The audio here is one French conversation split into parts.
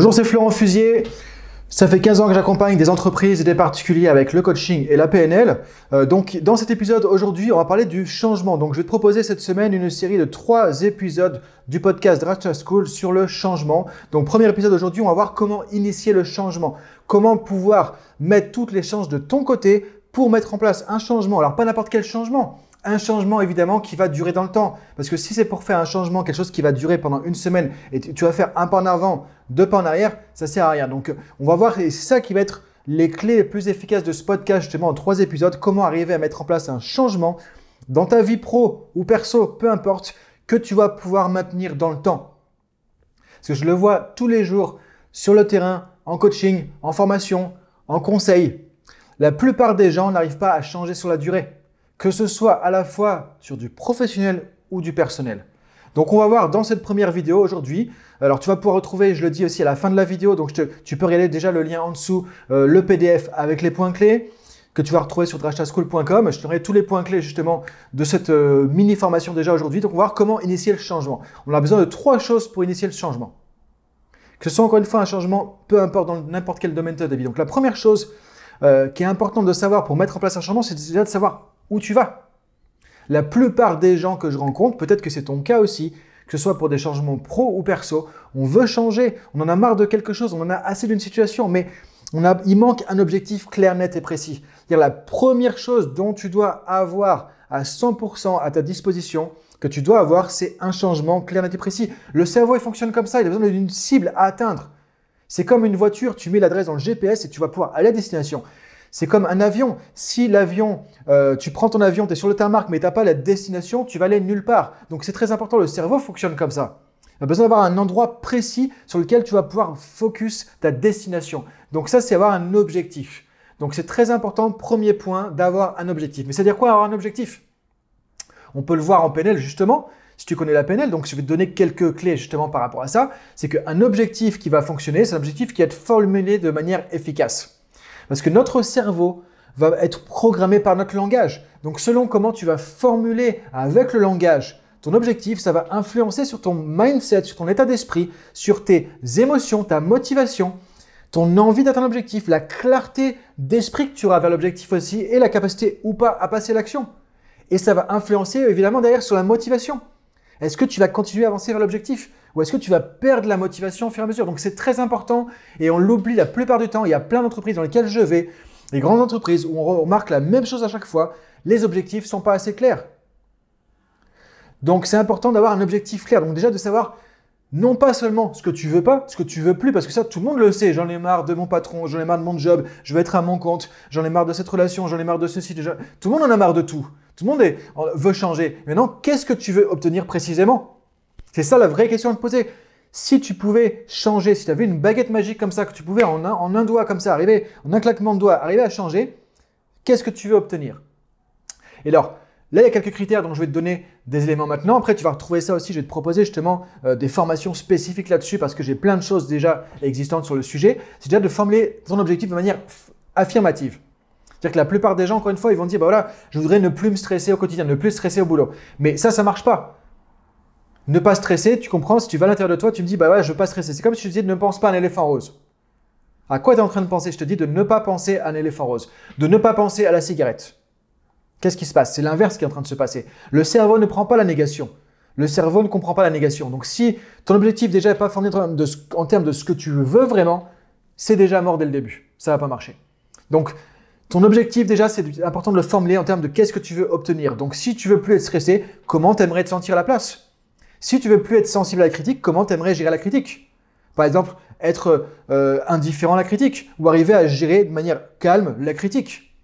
Bonjour, c'est Florent Fusier. Ça fait 15 ans que j'accompagne des entreprises et des particuliers avec le coaching et la PNL. Euh, donc, dans cet épisode aujourd'hui, on va parler du changement. Donc, je vais te proposer cette semaine une série de trois épisodes du podcast Dracha School sur le changement. Donc, premier épisode aujourd'hui, on va voir comment initier le changement. Comment pouvoir mettre toutes les chances de ton côté pour mettre en place un changement. Alors, pas n'importe quel changement un changement évidemment qui va durer dans le temps. Parce que si c'est pour faire un changement, quelque chose qui va durer pendant une semaine et tu vas faire un pas en avant, deux pas en arrière, ça sert à rien. Donc on va voir, et c'est ça qui va être les clés les plus efficaces de ce podcast justement en trois épisodes, comment arriver à mettre en place un changement dans ta vie pro ou perso, peu importe, que tu vas pouvoir maintenir dans le temps. Parce que je le vois tous les jours sur le terrain, en coaching, en formation, en conseil. La plupart des gens n'arrivent pas à changer sur la durée que ce soit à la fois sur du professionnel ou du personnel. Donc on va voir dans cette première vidéo aujourd'hui, alors tu vas pouvoir retrouver, je le dis aussi à la fin de la vidéo, donc tu peux regarder déjà le lien en dessous, euh, le PDF avec les points clés que tu vas retrouver sur drashtaschool.com. Je te tous les points clés justement de cette euh, mini formation déjà aujourd'hui. Donc on va voir comment initier le changement. On a besoin de trois choses pour initier le changement. Que ce soit encore une fois un changement, peu importe dans n'importe quel domaine de ta vie. Donc la première chose euh, qui est importante de savoir pour mettre en place un changement, c'est déjà de savoir où tu vas. La plupart des gens que je rencontre, peut-être que c'est ton cas aussi, que ce soit pour des changements pro ou perso, on veut changer, on en a marre de quelque chose, on en a assez d'une situation, mais on il manque un objectif clair, net et précis. la première chose dont tu dois avoir à 100% à ta disposition, que tu dois avoir, c'est un changement clair, net et précis. Le cerveau, il fonctionne comme ça, il a besoin d'une cible à atteindre. C'est comme une voiture, tu mets l'adresse dans le GPS et tu vas pouvoir aller à destination. C'est comme un avion. Si l'avion, euh, tu prends ton avion, tu es sur le tarmac, mais tu n'as pas la destination, tu vas aller nulle part. Donc c'est très important, le cerveau fonctionne comme ça. Tu as besoin d'avoir un endroit précis sur lequel tu vas pouvoir focus ta destination. Donc ça, c'est avoir un objectif. Donc c'est très important, premier point, d'avoir un objectif. Mais c'est-à-dire quoi avoir un objectif? On peut le voir en PNL justement, si tu connais la PNL, donc je vais te donner quelques clés justement par rapport à ça. C'est qu'un objectif qui va fonctionner, c'est un objectif qui va être formulé de manière efficace. Parce que notre cerveau va être programmé par notre langage. Donc selon comment tu vas formuler avec le langage ton objectif, ça va influencer sur ton mindset, sur ton état d'esprit, sur tes émotions, ta motivation, ton envie d'atteindre l'objectif, la clarté d'esprit que tu auras vers l'objectif aussi et la capacité ou pas à passer l'action. Et ça va influencer évidemment derrière sur la motivation. Est-ce que tu vas continuer à avancer vers l'objectif ou est-ce que tu vas perdre la motivation au fur et à mesure? Donc c'est très important et on l'oublie la plupart du temps. Il y a plein d'entreprises dans lesquelles je vais, les grandes entreprises où on remarque la même chose à chaque fois. Les objectifs sont pas assez clairs. Donc c'est important d'avoir un objectif clair. Donc déjà de savoir non pas seulement ce que tu veux pas, ce que tu veux plus, parce que ça tout le monde le sait. J'en ai marre de mon patron, j'en ai marre de mon job, je veux être à mon compte, j'en ai marre de cette relation, j'en ai marre de ceci. Déjà. Tout le monde en a marre de tout. Tout le monde veut changer. Maintenant, qu'est-ce que tu veux obtenir précisément? C'est ça la vraie question à te poser. Si tu pouvais changer, si tu avais une baguette magique comme ça, que tu pouvais en un, doigt comme ça arriver, en un claquement de doigts, arriver à changer, qu'est-ce que tu veux obtenir? Et alors, là, il y a quelques critères dont je vais te donner des éléments maintenant. Après, tu vas retrouver ça aussi. Je vais te proposer justement euh, des formations spécifiques là-dessus parce que j'ai plein de choses déjà existantes sur le sujet. C'est déjà de formuler ton objectif de manière affirmative. C'est-à-dire que la plupart des gens, encore une fois, ils vont dire, bah voilà, je voudrais ne plus me stresser au quotidien, ne plus stresser au boulot. Mais ça, ça marche pas. Ne pas stresser, tu comprends, si tu vas à l'intérieur de toi, tu me dis, bah ouais, je veux pas stresser. C'est comme si te disais ne pense pas à un éléphant rose. À quoi tu es en train de penser? Je te dis de ne pas penser à un éléphant rose, de ne pas penser à la cigarette. Qu'est-ce qui se passe? C'est l'inverse qui est en train de se passer. Le cerveau ne prend pas la négation. Le cerveau ne comprend pas la négation. Donc si ton objectif déjà n'est pas formé en termes de ce que tu veux vraiment, c'est déjà mort dès le début. Ça va pas marcher. Donc ton objectif déjà, c'est important de le formuler en termes de qu'est-ce que tu veux obtenir. Donc si tu veux plus être stressé, comment tu aimerais te sentir à la place? Si tu veux plus être sensible à la critique, comment tu aimerais gérer la critique? Par exemple, être euh, indifférent à la critique, ou arriver à gérer de manière calme la critique,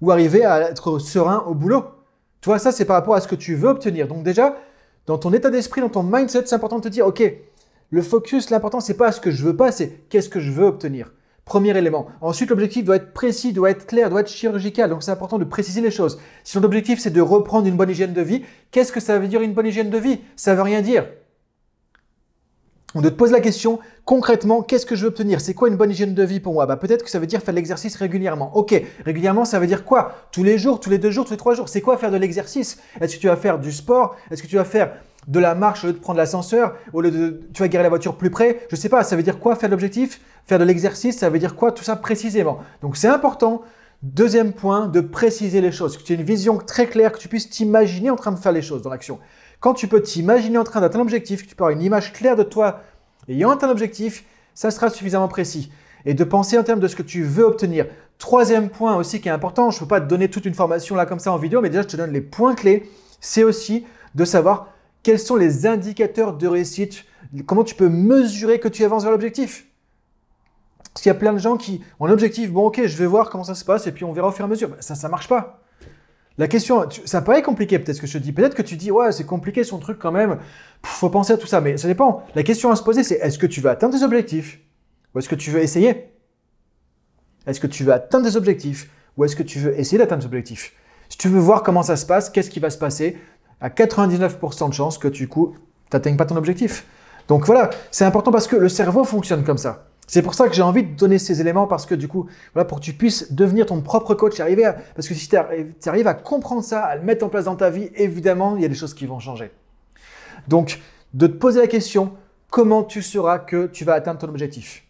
ou arriver à être serein au boulot. Tu vois, ça c'est par rapport à ce que tu veux obtenir. Donc déjà, dans ton état d'esprit, dans ton mindset, c'est important de te dire, ok, le focus, l'important, c'est pas ce que je veux pas, c'est qu'est-ce que je veux obtenir. Premier élément. Ensuite, l'objectif doit être précis, doit être clair, doit être chirurgical. Donc, c'est important de préciser les choses. Si ton objectif, c'est de reprendre une bonne hygiène de vie, qu'est-ce que ça veut dire une bonne hygiène de vie? Ça veut rien dire. On te pose la question, concrètement, qu'est-ce que je veux obtenir? C'est quoi une bonne hygiène de vie pour moi? Bah, Peut-être que ça veut dire faire de l'exercice régulièrement. Ok, régulièrement, ça veut dire quoi? Tous les jours, tous les deux jours, tous les trois jours. C'est quoi faire de l'exercice? Est-ce que tu vas faire du sport? Est-ce que tu vas faire de la marche au lieu de prendre l'ascenseur, au lieu de tu vas garer la voiture plus près. Je sais pas, ça veut dire quoi faire de l'objectif Faire de l'exercice, ça veut dire quoi Tout ça précisément. Donc c'est important. Deuxième point, de préciser les choses, que tu aies une vision très claire, que tu puisses t'imaginer en train de faire les choses dans l'action. Quand tu peux t'imaginer en train d'atteindre un objectif, que tu peux avoir une image claire de toi ayant atteint l'objectif, ça sera suffisamment précis. Et de penser en termes de ce que tu veux obtenir. Troisième point aussi qui est important, je ne peux pas te donner toute une formation là comme ça en vidéo, mais déjà je te donne les points clés, c'est aussi de savoir quels sont les indicateurs de réussite, comment tu peux mesurer que tu avances vers l'objectif? Parce qu'il y a plein de gens qui ont l'objectif, bon ok, je vais voir comment ça se passe et puis on verra au fur et à mesure. Ça, ça marche pas. La question, ça paraît compliqué peut-être ce que je te dis. Peut-être que tu dis, ouais, c'est compliqué son truc quand même. faut penser à tout ça, mais ça dépend. La question à se poser, c'est est-ce que tu veux atteindre tes objectifs? Ou est-ce que tu veux essayer? Est-ce que tu veux atteindre des objectifs? Ou est-ce que tu veux essayer d'atteindre des objectifs? Si tu veux voir comment ça se passe, qu'est-ce qui va se passer, à 99% de chances que tu n'atteignes pas ton objectif. Donc voilà, c'est important parce que le cerveau fonctionne comme ça. C'est pour ça que j'ai envie de donner ces éléments parce que du coup, voilà, pour que tu puisses devenir ton propre coach, arriver à, parce que si tu arrives à comprendre ça, à le mettre en place dans ta vie, évidemment, il y a des choses qui vont changer. Donc, de te poser la question, comment tu sauras que tu vas atteindre ton objectif?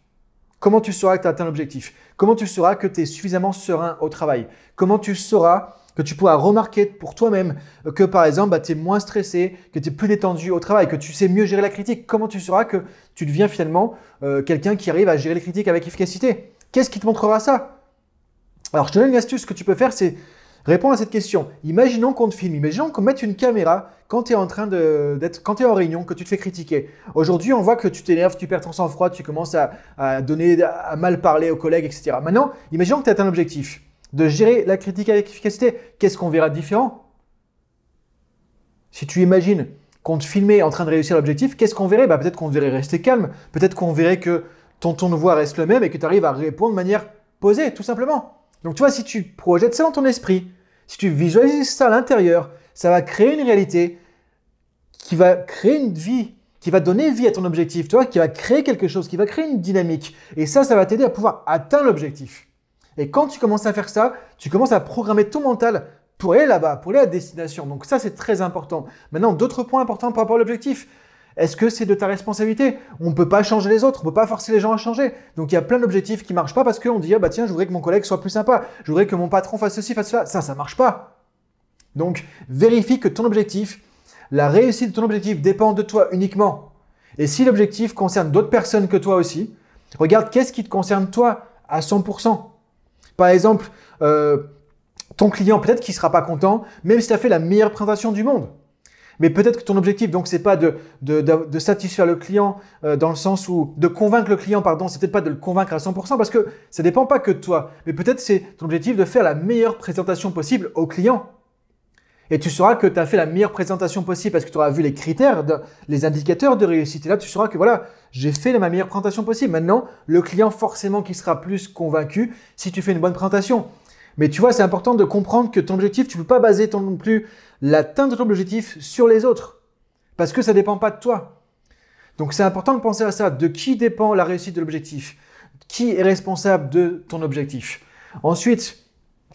Comment tu sauras que tu as atteint l'objectif? Comment tu sauras que tu es suffisamment serein au travail? Comment tu sauras que tu pourras remarquer pour toi-même que par exemple, bah, tu es moins stressé, que tu es plus détendu au travail, que tu sais mieux gérer la critique. Comment tu sauras que tu deviens finalement euh, quelqu'un qui arrive à gérer les critiques avec efficacité? Qu'est-ce qui te montrera ça? Alors, je te donne une astuce. Ce que tu peux faire, c'est répondre à cette question. Imaginons qu'on te filme, imaginons qu'on mette une caméra quand tu es en train d'être, quand tu en réunion, que tu te fais critiquer. Aujourd'hui, on voit que tu t'énerves, tu perds ton sang-froid, tu commences à, à, donner, à mal parler aux collègues, etc. Maintenant, imaginons que tu as un objectif de gérer la critique avec efficacité. Qu'est-ce qu'on verra de différent? Si tu imagines qu'on te filmait en train de réussir l'objectif, qu'est-ce qu'on verrait? Bah, Peut-être qu'on verrait rester calme, peut-être qu'on verrait que ton ton de voix reste le même et que tu arrives à répondre de manière posée, tout simplement. Donc tu vois, si tu projettes ça dans ton esprit, si tu visualises ça à l'intérieur, ça va créer une réalité qui va créer une vie, qui va donner vie à ton objectif, tu vois, qui va créer quelque chose, qui va créer une dynamique. Et ça, ça va t'aider à pouvoir atteindre l'objectif. Et quand tu commences à faire ça, tu commences à programmer ton mental pour aller là-bas, pour aller à destination. Donc ça, c'est très important. Maintenant, d'autres points importants par rapport à l'objectif. Est-ce que c'est de ta responsabilité? On ne peut pas changer les autres, on ne peut pas forcer les gens à changer. Donc il y a plein d'objectifs qui ne marchent pas parce qu'on dit ah bah tiens, je voudrais que mon collègue soit plus sympa, je voudrais que mon patron fasse ceci, fasse cela. Ça, ça marche pas. Donc vérifie que ton objectif, la réussite de ton objectif dépend de toi uniquement. Et si l'objectif concerne d'autres personnes que toi aussi, regarde qu'est-ce qui te concerne toi à 100%. Par exemple, euh, ton client, peut-être qu'il ne sera pas content, même si tu as fait la meilleure présentation du monde. Mais peut-être que ton objectif, donc, c'est pas de, de, satisfaire le client euh, dans le sens où de convaincre le client, pardon, c'est peut-être pas de le convaincre à 100% parce que ça dépend pas que de toi. Mais peut-être c'est ton objectif de faire la meilleure présentation possible au client. Et tu sauras que tu as fait la meilleure présentation possible parce que tu auras vu les critères, les indicateurs de réussite. Et là, tu sauras que voilà, j'ai fait ma meilleure présentation possible. Maintenant, le client, forcément, qui sera plus convaincu si tu fais une bonne présentation. Mais tu vois, c'est important de comprendre que ton objectif, tu ne peux pas baser ton, non plus l'atteinte de ton objectif sur les autres. Parce que ça ne dépend pas de toi. Donc c'est important de penser à ça. De qui dépend la réussite de l'objectif? Qui est responsable de ton objectif? Ensuite,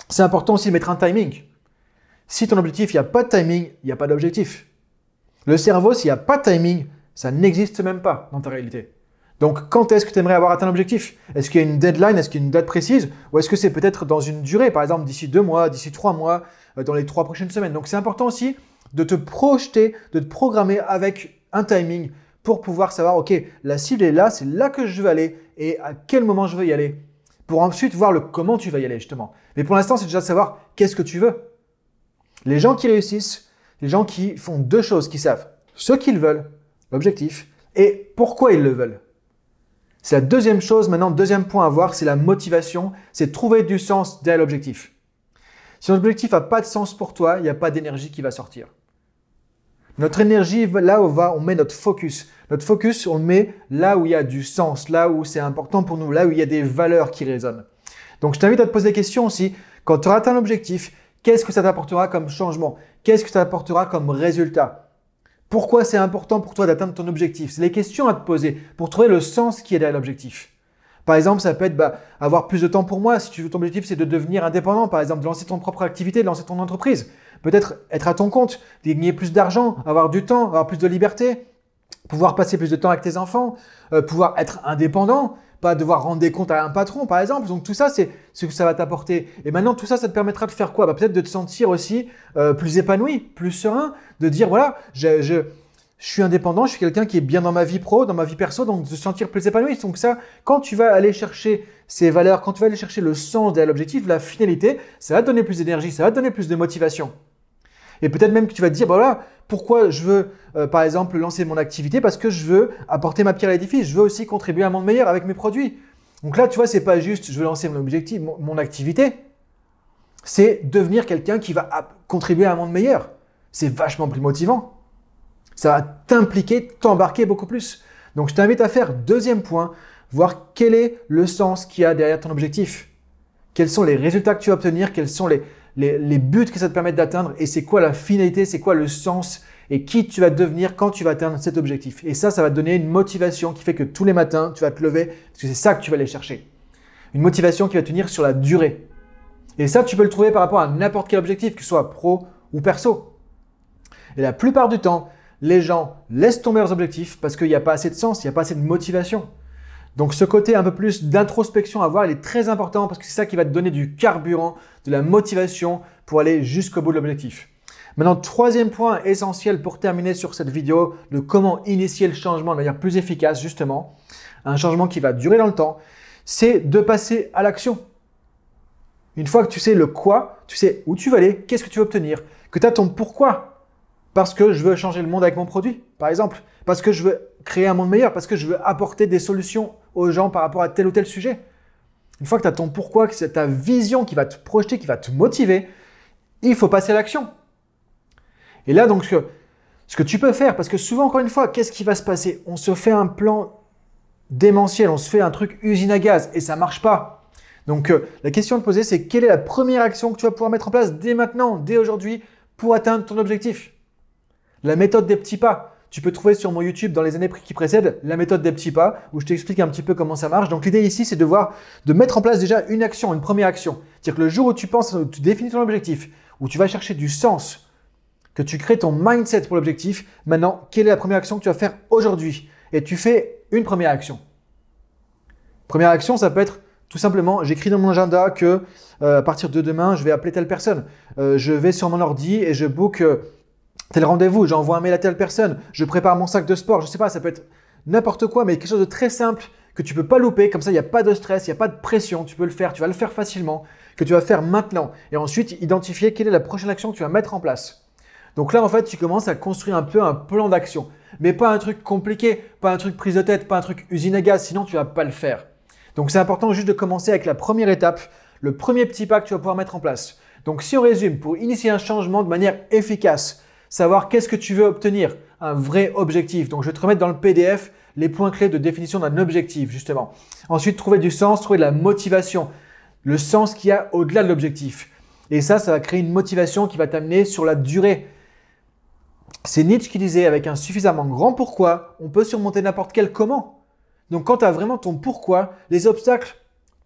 c'est important aussi de mettre un timing. Si ton objectif, il n'y a pas de timing, il n'y a pas d'objectif. Le cerveau, s'il n'y a pas de timing, ça n'existe même pas dans ta réalité. Donc, quand est-ce que tu aimerais avoir atteint l'objectif? Est-ce qu'il y a une deadline? Est-ce qu'il y a une date précise? Ou est-ce que c'est peut-être dans une durée, par exemple d'ici deux mois, d'ici trois mois, euh, dans les trois prochaines semaines? Donc, c'est important aussi de te projeter, de te programmer avec un timing pour pouvoir savoir, OK, la cible est là, c'est là que je veux aller et à quel moment je veux y aller. Pour ensuite voir le comment tu vas y aller, justement. Mais pour l'instant, c'est déjà savoir qu'est-ce que tu veux. Les gens qui réussissent, les gens qui font deux choses, qui savent ce qu'ils veulent, l'objectif, et pourquoi ils le veulent. C'est la deuxième chose, maintenant, deuxième point à voir, c'est la motivation, c'est trouver du sens derrière l'objectif. Si l'objectif n'a pas de sens pour toi, il n'y a pas d'énergie qui va sortir. Notre énergie, là où on va, on met notre focus. Notre focus, on le met là où il y a du sens, là où c'est important pour nous, là où il y a des valeurs qui résonnent. Donc je t'invite à te poser des questions aussi. Quand tu auras atteint l'objectif, Qu'est-ce que ça t'apportera comme changement? Qu'est-ce que ça t'apportera comme résultat? Pourquoi c'est important pour toi d'atteindre ton objectif? C'est les questions à te poser pour trouver le sens qui est derrière l'objectif. Par exemple, ça peut être bah, avoir plus de temps pour moi. Si tu veux ton objectif, c'est de devenir indépendant, par exemple, de lancer ton propre activité, de lancer ton entreprise. peut-être être à ton compte, gagner plus d'argent, avoir du temps, avoir plus de liberté, pouvoir passer plus de temps avec tes enfants, euh, pouvoir être indépendant, pas devoir rendre des comptes à un patron, par exemple. Donc tout ça, c'est ce que ça va t'apporter. Et maintenant, tout ça, ça te permettra de faire quoi? Bah, Peut-être de te sentir aussi euh, plus épanoui, plus serein, de dire, voilà, je, je, je suis indépendant, je suis quelqu'un qui est bien dans ma vie pro, dans ma vie perso, donc de se sentir plus épanoui. Donc ça, quand tu vas aller chercher ces valeurs, quand tu vas aller chercher le sens de l'objectif, la finalité, ça va te donner plus d'énergie, ça va te donner plus de motivation. Et peut-être même que tu vas te dire, bah voilà, pourquoi je veux, euh, par exemple, lancer mon activité Parce que je veux apporter ma pierre à l'édifice. Je veux aussi contribuer à un monde meilleur avec mes produits. Donc là, tu vois, c'est pas juste, je veux lancer mon objectif, mon, activité. C'est devenir quelqu'un qui va contribuer à un monde meilleur. C'est vachement plus motivant. Ça va t'impliquer, t'embarquer beaucoup plus. Donc je t'invite à faire deuxième point, voir quel est le sens qu'il y a derrière ton objectif. Quels sont les résultats que tu vas obtenir, quels sont les, les, buts que ça te permet d'atteindre et c'est quoi la finalité, c'est quoi le sens et qui tu vas devenir quand tu vas atteindre cet objectif. Et ça, ça va te donner une motivation qui fait que tous les matins, tu vas te lever parce que c'est ça que tu vas aller chercher. Une motivation qui va tenir sur la durée. Et ça, tu peux le trouver par rapport à n'importe quel objectif, que ce soit pro ou perso. Et la plupart du temps, les gens laissent tomber leurs objectifs parce qu'il n'y a pas assez de sens, il n'y a pas assez de motivation. Donc ce côté un peu plus d'introspection à voir, il est très important parce que c'est ça qui va te donner du carburant, de la motivation pour aller jusqu'au bout de l'objectif. Maintenant, troisième point essentiel pour terminer sur cette vidéo de comment initier le changement de manière plus efficace, justement, un changement qui va durer dans le temps, c'est de passer à l'action. Une fois que tu sais le quoi, tu sais où tu vas aller, qu'est-ce que tu veux obtenir, que tu as ton pourquoi. Parce que je veux changer le monde avec mon produit, par exemple. Parce que je veux créer un monde meilleur, parce que je veux apporter des solutions aux gens par rapport à tel ou tel sujet. Une fois que tu as ton pourquoi, que c'est ta vision qui va te projeter, qui va te motiver, il faut passer à l'action. Et là, donc, ce que, tu peux faire, parce que souvent, encore une fois, qu'est-ce qui va se passer? On se fait un plan démentiel, on se fait un truc usine à gaz et ça marche pas. Donc, euh, la question à te poser, c'est quelle est la première action que tu vas pouvoir mettre en place dès maintenant, dès aujourd'hui, pour atteindre ton objectif? La méthode des petits pas. Tu peux trouver sur mon YouTube dans les années qui précèdent la méthode des petits pas où je t'explique un petit peu comment ça marche. Donc l'idée ici, c'est de voir, de mettre en place déjà une action, une première action. C'est-à-dire que le jour où tu penses, où tu définis ton objectif, où tu vas chercher du sens, que tu crées ton mindset pour l'objectif, maintenant, quelle est la première action que tu vas faire aujourd'hui? Et tu fais une première action. Première action, ça peut être tout simplement, j'écris dans mon agenda que euh, à partir de demain, je vais appeler telle personne. Euh, je vais sur mon ordi et je book euh, tel rendez-vous, j'envoie un mail à telle personne, je prépare mon sac de sport, je sais pas, ça peut être n'importe quoi, mais quelque chose de très simple que tu peux pas louper, comme ça il n'y a pas de stress, il n'y a pas de pression, tu peux le faire, tu vas le faire facilement, que tu vas faire maintenant. Et ensuite, identifier quelle est la prochaine action que tu vas mettre en place. Donc là, en fait, tu commences à construire un peu un plan d'action, mais pas un truc compliqué, pas un truc prise de tête, pas un truc usine à gaz, sinon tu vas pas le faire. Donc c'est important juste de commencer avec la première étape, le premier petit pas que tu vas pouvoir mettre en place. Donc si on résume, pour initier un changement de manière efficace, savoir qu'est-ce que tu veux obtenir, un vrai objectif. Donc je vais te remettre dans le PDF les points clés de définition d'un objectif, justement. Ensuite, trouver du sens, trouver de la motivation, le sens qu'il y a au-delà de l'objectif. Et ça, ça va créer une motivation qui va t'amener sur la durée. C'est Nietzsche qui disait, avec un suffisamment grand pourquoi, on peut surmonter n'importe quel comment. Donc quand tu as vraiment ton pourquoi, les obstacles,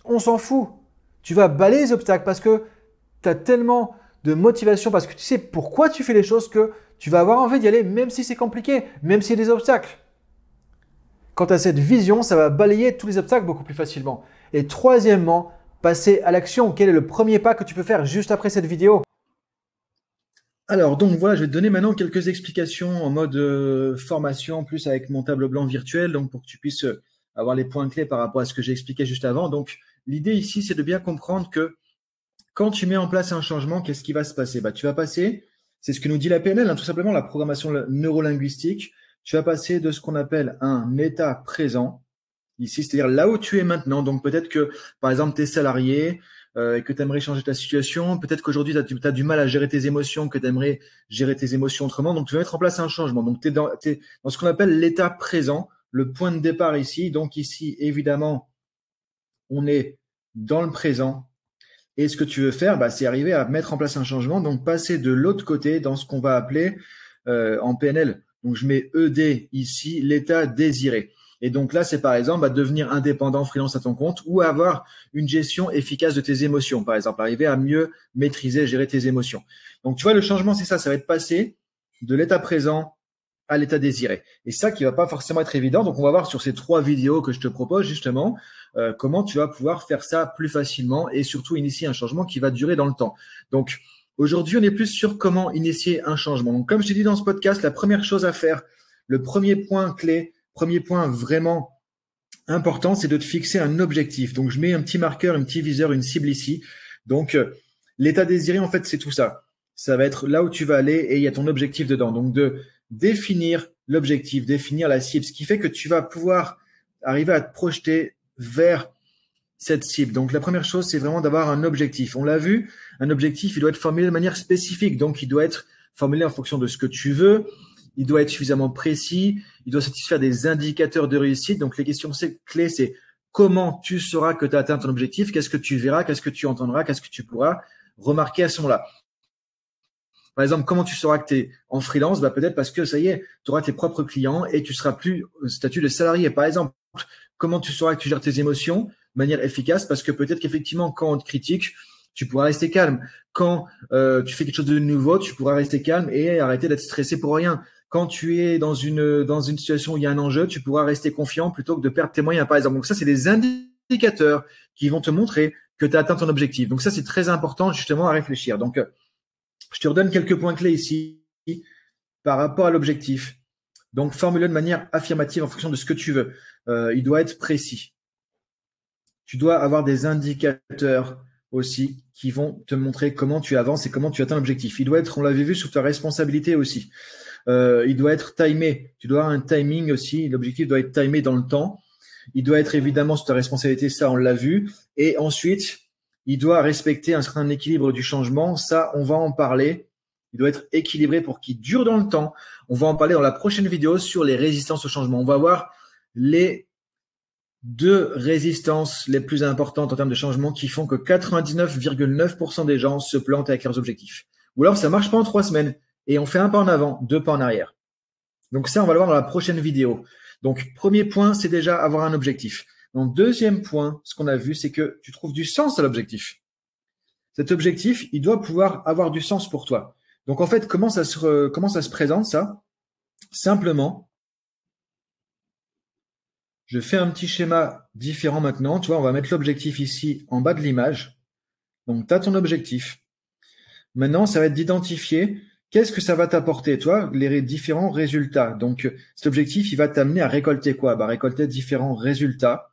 on s'en fout. Tu vas balayer les obstacles parce que tu as tellement de motivation parce que tu sais pourquoi tu fais les choses que tu vas avoir envie d'y aller même si c'est compliqué, même s'il y a des obstacles. Quant à cette vision, ça va balayer tous les obstacles beaucoup plus facilement. Et troisièmement, passer à l'action. Quel est le premier pas que tu peux faire juste après cette vidéo? Alors, donc voilà, je vais te donner maintenant quelques explications en mode euh, formation, plus avec mon tableau blanc virtuel, donc pour que tu puisses euh, avoir les points clés par rapport à ce que j'ai expliqué juste avant. Donc, l'idée ici, c'est de bien comprendre que quand tu mets en place un changement, qu'est-ce qui va se passer? Bah, Tu vas passer, c'est ce que nous dit la PNL, hein, tout simplement la programmation neurolinguistique, tu vas passer de ce qu'on appelle un état présent, ici, c'est-à-dire là où tu es maintenant. Donc peut-être que, par exemple, tu es salarié euh, et que tu aimerais changer ta situation, peut-être qu'aujourd'hui, tu as, du mal à gérer tes émotions, que tu aimerais gérer tes émotions autrement. Donc tu vas mettre en place un changement. Donc tu es, dans, es dans ce qu'on appelle l'état présent, le point de départ ici. Donc ici, évidemment, on est dans le présent, et ce que tu veux faire, bah, c'est arriver à mettre en place un changement, donc passer de l'autre côté dans ce qu'on va appeler euh, en PNL. Donc je mets ED ici, l'état désiré. Et donc là, c'est par exemple bah, devenir indépendant freelance à ton compte ou avoir une gestion efficace de tes émotions, par exemple, arriver à mieux maîtriser, gérer tes émotions. Donc tu vois, le changement, c'est ça, ça va être passer de l'état présent à l'état désiré. Et ça qui va pas forcément être évident. Donc on va voir sur ces trois vidéos que je te propose justement euh, comment tu vas pouvoir faire ça plus facilement et surtout initier un changement qui va durer dans le temps. Donc aujourd'hui, on est plus sur comment initier un changement. Donc comme je t'ai dit dans ce podcast, la première chose à faire, le premier point clé, Premier point vraiment important, c'est de te fixer un objectif. Donc, je mets un petit marqueur, un petit viseur, une cible ici. Donc, euh, l'état désiré, en fait, c'est tout ça. Ça va être là où tu vas aller et il y a ton objectif dedans. Donc, de définir l'objectif, définir la cible, ce qui fait que tu vas pouvoir arriver à te projeter vers cette cible. Donc, la première chose, c'est vraiment d'avoir un objectif. On l'a vu, un objectif, il doit être formulé de manière spécifique. Donc, il doit être formulé en fonction de ce que tu veux, il doit être suffisamment précis, il doit satisfaire des indicateurs de réussite. Donc les questions clés, c'est comment tu sauras que tu as atteint ton objectif, qu'est-ce que tu verras, qu'est-ce que tu entendras, qu'est-ce que tu pourras remarquer à ce moment-là? Par exemple, comment tu sauras que tu es en freelance? Bah, Peut-être parce que ça y est, tu auras tes propres clients et tu seras plus au statut de salarié. Par exemple, comment tu sauras que tu gères tes émotions de manière efficace? Parce que peut-être qu'effectivement, quand on te critique, tu pourras rester calme. Quand euh, tu fais quelque chose de nouveau, tu pourras rester calme et arrêter d'être stressé pour rien quand tu es dans une, dans une situation où il y a un enjeu, tu pourras rester confiant plutôt que de perdre tes moyens, par exemple. Donc ça, c'est des indicateurs qui vont te montrer que tu as atteint ton objectif. Donc ça, c'est très important justement à réfléchir. Donc, euh, je te redonne quelques points clés ici par rapport à l'objectif. Donc, formule-le de manière affirmative en fonction de ce que tu veux. Euh, il doit être précis. Tu dois avoir des indicateurs aussi qui vont te montrer comment tu avances et comment tu atteins l'objectif. Il doit être, on l'avait vu, sur ta responsabilité aussi. Euh, il doit être timé. Tu dois avoir un timing aussi. L'objectif doit être timé dans le temps. Il doit être évidemment sous ta responsabilité, ça on l'a vu. Et ensuite, il doit respecter un certain équilibre du changement. Ça, on va en parler. Il doit être équilibré pour qu'il dure dans le temps. On va en parler dans la prochaine vidéo sur les résistances au changement. On va voir les deux résistances les plus importantes en termes de changement qui font que 99,9% des gens se plantent avec leurs objectifs. Ou alors ça marche pas en trois semaines et on fait un pas en avant, deux pas en arrière. Donc ça, on va le voir dans la prochaine vidéo. Donc premier point, c'est déjà avoir un objectif. Donc deuxième point, ce qu'on a vu, c'est que tu trouves du sens à l'objectif. Cet objectif, il doit pouvoir avoir du sens pour toi. Donc en fait, comment ça se, ça se présente ça? Simplement, je fais un petit schéma différent maintenant. Tu vois, on va mettre l'objectif ici en bas de l'image. Donc tu as ton objectif. Maintenant, ça va être d'identifier Qu'est-ce que ça va t'apporter, toi, les différents résultats Donc, cet objectif, il va t'amener à récolter quoi? Bah, Récolter différents résultats.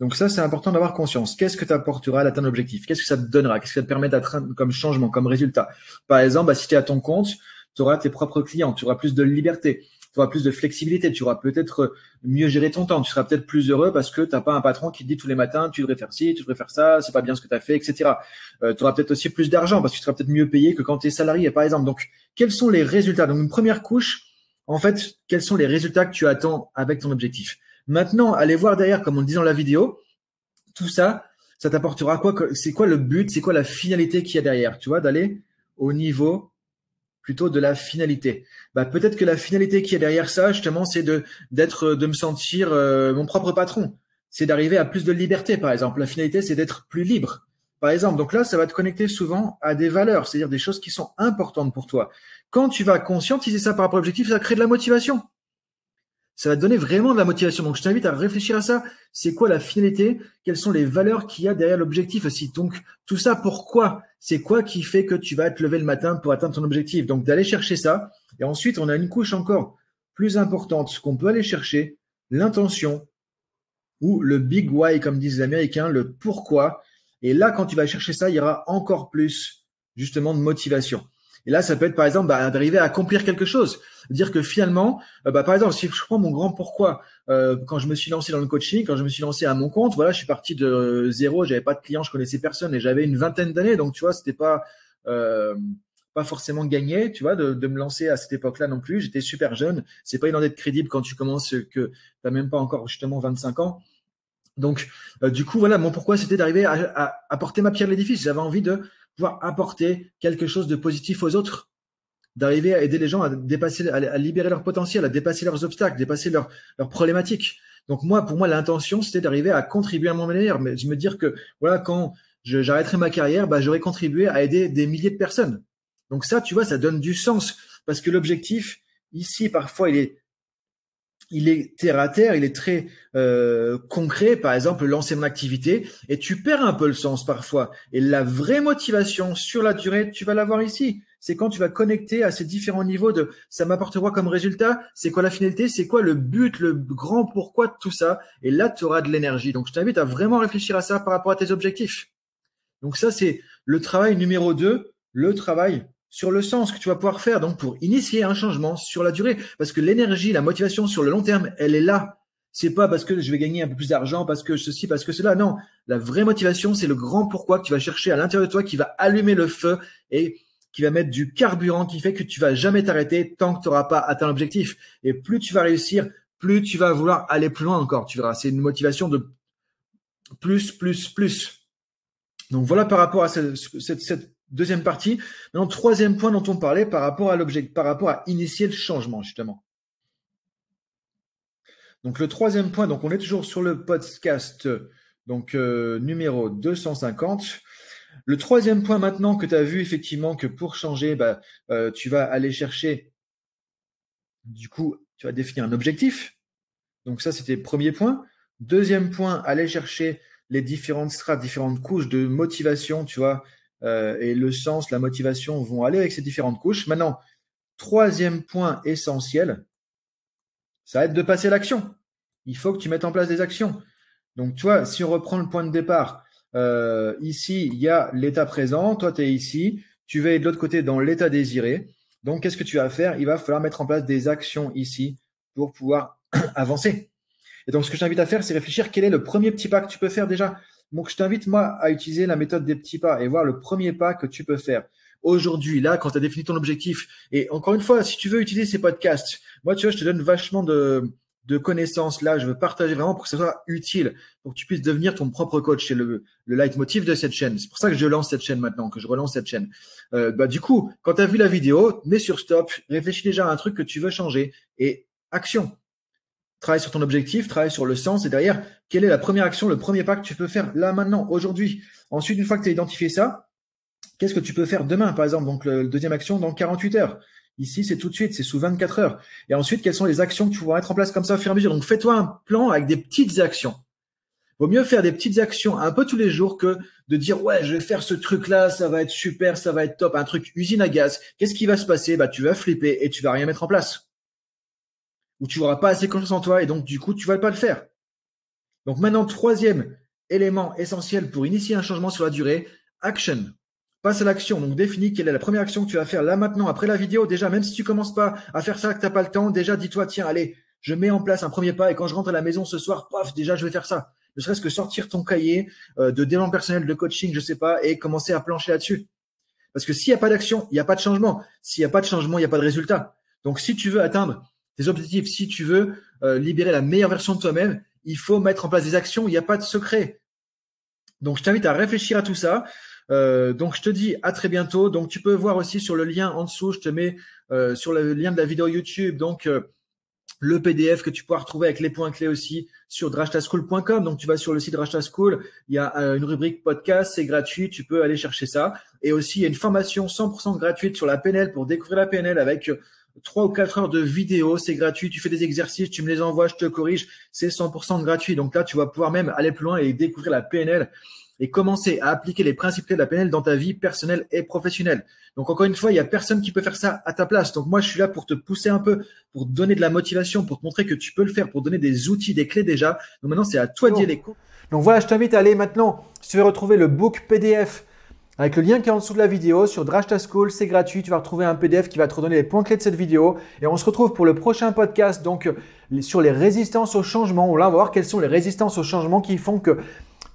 Donc ça, c'est important d'avoir conscience. Qu'est-ce que t'apportera à l'atteindre l'objectif Qu'est-ce que ça te donnera? Qu'est-ce que ça te permet d'atteindre comme changement, comme résultat? Par exemple, bah, si tu es à ton compte, tu auras tes propres clients, tu auras plus de liberté tu auras plus de flexibilité, tu auras peut-être euh, mieux géré ton temps, tu seras peut-être plus heureux parce que tu n'as pas un patron qui te dit tous les matins tu devrais faire ci, tu devrais faire ça, c'est pas bien ce que tu as fait, etc. Euh, tu auras peut-être aussi plus d'argent parce que tu seras peut-être mieux payé que quand tu es salarié, par exemple. Donc, quels sont les résultats? Donc, une première couche, en fait, quels sont les résultats que tu attends avec ton objectif? Maintenant, allez voir derrière, comme on le dit dans la vidéo, tout ça, ça t'apportera quoi C'est quoi le but C'est quoi la finalité qu'il y a derrière Tu vois, d'aller au niveau plutôt de la finalité. Bah, peut-être que la finalité qui est derrière ça, justement, c'est de d'être, de me sentir euh, mon propre patron. C'est d'arriver à plus de liberté, par exemple. La finalité, c'est d'être plus libre, par exemple. Donc là, ça va te connecter souvent à des valeurs, c'est-à-dire des choses qui sont importantes pour toi. Quand tu vas conscientiser ça par rapport à l'objectif, ça va créer de la motivation ça va te donner vraiment de la motivation. Donc, je t'invite à réfléchir à ça. C'est quoi la finalité? Quelles sont les valeurs qu'il y a derrière l'objectif Donc, tout ça, pourquoi? C'est quoi qui fait que tu vas te lever le matin pour atteindre ton objectif? Donc, d'aller chercher ça. Et ensuite, on a une couche encore plus importante, qu'on peut aller chercher, l'intention ou le big why, comme disent les Américains, le pourquoi. Et là, quand tu vas chercher ça, il y aura encore plus, justement, de motivation. Et là, ça peut être par exemple bah, d'arriver à accomplir quelque chose, dire que finalement, euh, bah, par exemple, si je prends mon grand pourquoi, euh, quand je me suis lancé dans le coaching, quand je me suis lancé à mon compte, voilà, je suis parti de zéro, j'avais pas de clients, je connaissais personne et j'avais une vingtaine d'années, donc tu vois, c'était pas euh, pas forcément gagné, tu vois, de, de me lancer à cette époque-là non plus. J'étais super jeune, c'est pas évident d'être crédible quand tu commences que t'as même pas encore justement 25 ans. Donc, du coup, voilà, mon pourquoi, c'était d'arriver à, à, à porter ma pierre à l'édifice. J'avais envie de pouvoir apporter quelque chose de positif aux autres, d'arriver à aider les gens à dépasser, à, libérer leur potentiel, à dépasser leurs obstacles, dépasser leurs, problématiques. Donc moi, pour moi, l'intention, c'était d'arriver à contribuer à mon meilleur. Mais je me dire que voilà, quand j'arrêterai ma carrière, bah, j'aurais contribué à aider des milliers de personnes. Donc ça, tu vois, ça donne du sens parce que l'objectif ici, parfois, il est il est terre à terre, il est très euh, concret. Par exemple, lancer mon activité et tu perds un peu le sens parfois. Et la vraie motivation sur la durée, tu vas l'avoir ici. C'est quand tu vas connecter à ces différents niveaux de ça m'apporte quoi comme résultat, c'est quoi la finalité, c'est quoi le but, le grand pourquoi de tout ça? Et là, tu auras de l'énergie. Donc, je t'invite à vraiment réfléchir à ça par rapport à tes objectifs. Donc ça, c'est le travail numéro 2, le travail sur le sens que tu vas pouvoir faire donc pour initier un changement sur la durée parce que l'énergie la motivation sur le long terme elle est là. C'est pas parce que je vais gagner un peu plus d'argent parce que ceci parce que cela. Non. La vraie motivation c'est le grand pourquoi que tu vas chercher à l'intérieur de toi qui va allumer le feu et qui va mettre du carburant qui fait que tu vas jamais t'arrêter tant que tu n'auras pas atteint l'objectif. Et plus tu vas réussir plus tu vas vouloir aller plus loin encore. Tu verras c'est une motivation de plus plus plus. Donc voilà par rapport à cette, cette, cette Deuxième partie. Maintenant, troisième point dont on parlait par rapport à l'objet, par rapport à initier le changement, justement. Donc le troisième point, donc on est toujours sur le podcast donc euh, numéro 250. Le troisième point maintenant que tu as vu effectivement que pour changer, bah, euh, tu vas aller chercher, du coup, tu vas définir un objectif. Donc ça, c'était le premier point. Deuxième point, aller chercher les différentes strates, différentes couches de motivation, tu vois, et le sens, la motivation vont aller avec ces différentes couches. Maintenant, troisième point essentiel, ça va être de passer l'action. Il faut que tu mettes en place des actions. Donc, tu vois, si on reprend le point de départ, euh, ici, il y a l'état présent, toi, tu es ici, tu vas être de l'autre côté dans l'état désiré. Donc, qu'est-ce que tu vas faire? Il va falloir mettre en place des actions ici pour pouvoir avancer. Et donc, ce que je t'invite à faire, c'est réfléchir quel est le premier petit pas que tu peux faire déjà. Donc, je t'invite, moi, à utiliser la méthode des petits pas et voir le premier pas que tu peux faire. Aujourd'hui, là, quand tu as défini ton objectif, et encore une fois, si tu veux utiliser ces podcasts, moi, tu vois, je te donne vachement de, de connaissances là, je veux partager vraiment pour que ça soit utile, pour que tu puisses devenir ton propre coach. C'est le, le leitmotiv de cette chaîne. C'est pour ça que je lance cette chaîne maintenant, que je relance cette chaîne. Euh, bah, du coup, quand tu as vu la vidéo, mets sur stop, réfléchis déjà à un truc que tu veux changer et action travaille sur ton objectif, travaille sur le sens et derrière, quelle est la première action, le premier pas que tu peux faire là maintenant, aujourd'hui? Ensuite, une fois que tu as identifié ça, qu'est-ce que tu peux faire demain, par exemple, donc le, deuxième action dans 48 heures. Ici, c'est tout de suite, c'est sous 24 heures. Et ensuite, quelles sont les actions que tu vas mettre en place comme ça au fur et à mesure? Donc, fais-toi un plan avec des petites actions. Vaut mieux faire des petites actions un peu tous les jours que de dire ouais je vais faire ce truc là ça va être super ça va être top un truc usine à gaz qu'est-ce qui va se passer? Bah tu vas flipper et tu vas rien mettre en place où tu n'auras pas assez confiance en toi et donc du coup tu vas pas le faire. Donc maintenant, troisième élément essentiel pour initier un changement sur la durée, action. Passe à l'action. Donc définis quelle est la première action que tu vas faire là maintenant après la vidéo. Déjà, même si tu commences pas à faire ça, que t'as pas le temps, déjà dis-toi tiens allez, je mets en place un premier pas et quand je rentre à la maison ce soir, paf, déjà je vais faire ça. Ne serait-ce que sortir ton cahier euh, de développement personnel, de coaching, je sais pas, et commencer à plancher là-dessus. Parce que s'il n'y a pas d'action, il n'y a pas de changement. S'il n'y a pas de changement, il n'y a pas de résultat. Donc si tu veux atteindre tes objectifs, si tu veux euh, libérer la meilleure version de toi-même, il faut mettre en place des actions. Il n'y a pas de secret. Donc, je t'invite à réfléchir à tout ça. Euh, donc, je te dis à très bientôt. Donc, tu peux voir aussi sur le lien en dessous, je te mets euh, sur le lien de la vidéo YouTube. Donc, le PDF que tu pourras retrouver avec les points clés aussi sur drashtaschool.com. Donc, tu vas sur le site Drashtaschool, il y a une rubrique podcast, c'est gratuit, tu peux aller chercher ça. Et aussi, il y a une formation 100% gratuite sur la PNL pour découvrir la PNL avec trois ou quatre heures de vidéo, c'est gratuit. Tu fais des exercices, tu me les envoies, je te corrige, c'est 100% gratuit. Donc là, tu vas pouvoir même aller plus loin et découvrir la PNL et commencer à appliquer les principes de la PNL dans ta vie personnelle et professionnelle. Donc encore une fois, il y a personne qui peut faire ça à ta place. Donc moi, je suis là pour te pousser un peu, pour te donner de la motivation, pour te montrer que tu peux le faire, pour donner des outils, des clés déjà. Donc maintenant, c'est à toi d'y aller. Donc voilà, je t'invite à aller maintenant, si tu veux retrouver le book PDF avec le lien qui est en dessous de la vidéo sur Drashta School, c'est gratuit. Tu vas retrouver un PDF qui va te redonner les points clés de cette vidéo. Et on se retrouve pour le prochain podcast donc sur les résistances au changement. On va voir quelles sont les résistances au changement qui font que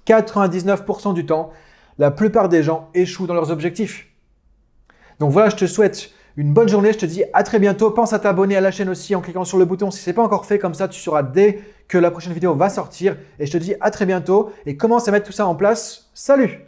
99% du temps, la plupart des gens échouent dans leurs objectifs. Donc voilà, je te souhaite une bonne journée. Je te dis à très bientôt. Pense à t'abonner à la chaîne aussi en cliquant sur le bouton si ce n'est pas encore fait. Comme ça, tu sauras dès que la prochaine vidéo va sortir. Et je te dis à très bientôt et commence à mettre tout ça en place. Salut